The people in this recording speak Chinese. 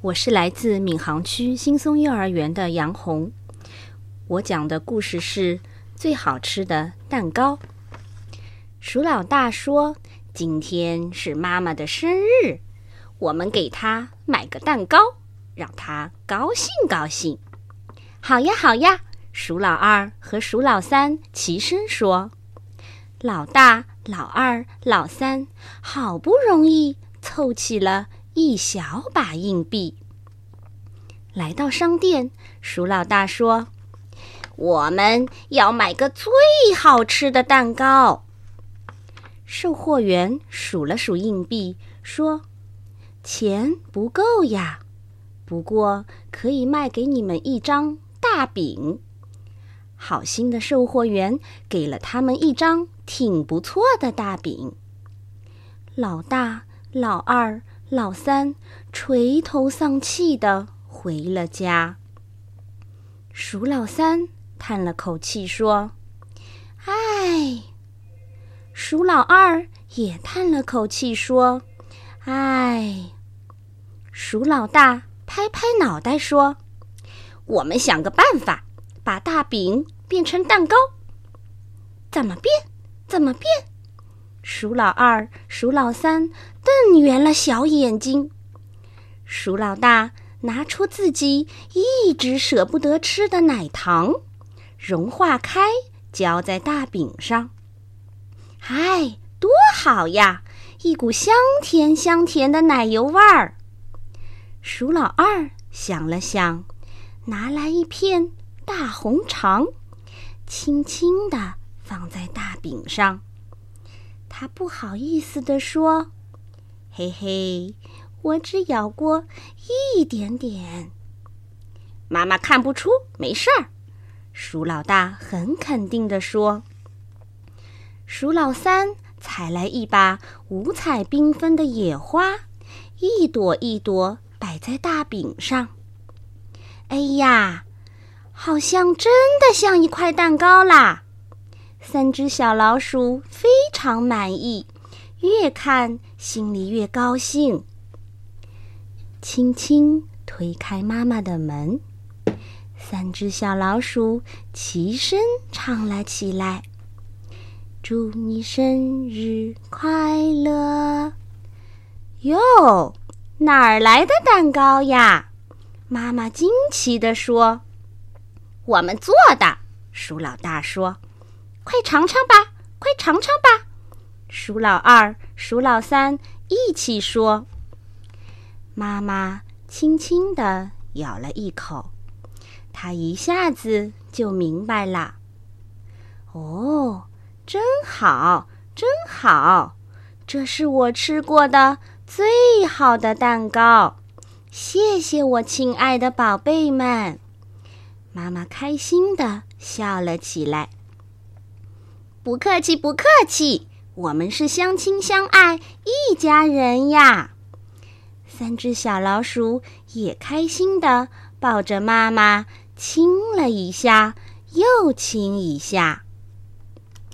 我是来自闵行区新松幼儿园的杨红。我讲的故事是最好吃的蛋糕。鼠老大说：“今天是妈妈的生日，我们给她买个蛋糕，让她高兴高兴。”好呀，好呀！鼠老二和鼠老三齐声说：“老大、老二、老三，好不容易凑齐了。”一小把硬币。来到商店，鼠老大说：“我们要买个最好吃的蛋糕。”售货员数了数硬币，说：“钱不够呀，不过可以卖给你们一张大饼。”好心的售货员给了他们一张挺不错的大饼。老大、老二。老三垂头丧气的回了家。鼠老三叹了口气说：“唉。”鼠老二也叹了口气说：“唉。”鼠老大拍拍脑袋说：“我们想个办法，把大饼变成蛋糕。怎么变？怎么变？”鼠老二、鼠老三瞪圆了小眼睛。鼠老大拿出自己一直舍不得吃的奶糖，融化开，浇在大饼上。嗨，多好呀！一股香甜香甜的奶油味儿。鼠老二想了想，拿来一片大红肠，轻轻地放在大饼上。他不好意思地说：“嘿嘿，我只咬过一点点。”妈妈看不出，没事儿。鼠老大很肯定地说。鼠老三采来一把五彩缤纷的野花，一朵一朵摆在大饼上。哎呀，好像真的像一块蛋糕啦！三只小老鼠非常满意，越看心里越高兴。轻轻推开妈妈的门，三只小老鼠齐声唱了起来：“祝你生日快乐！”哟，哪儿来的蛋糕呀？妈妈惊奇地说：“我们做的。”鼠老大说。快尝尝吧，快尝尝吧！鼠老二、鼠老三一起说。妈妈轻轻地咬了一口，她一下子就明白了。哦，真好，真好！这是我吃过的最好的蛋糕。谢谢我亲爱的宝贝们！妈妈开心地笑了起来。不客气，不客气，我们是相亲相爱一家人呀！三只小老鼠也开心的抱着妈妈亲了一下，又亲一下。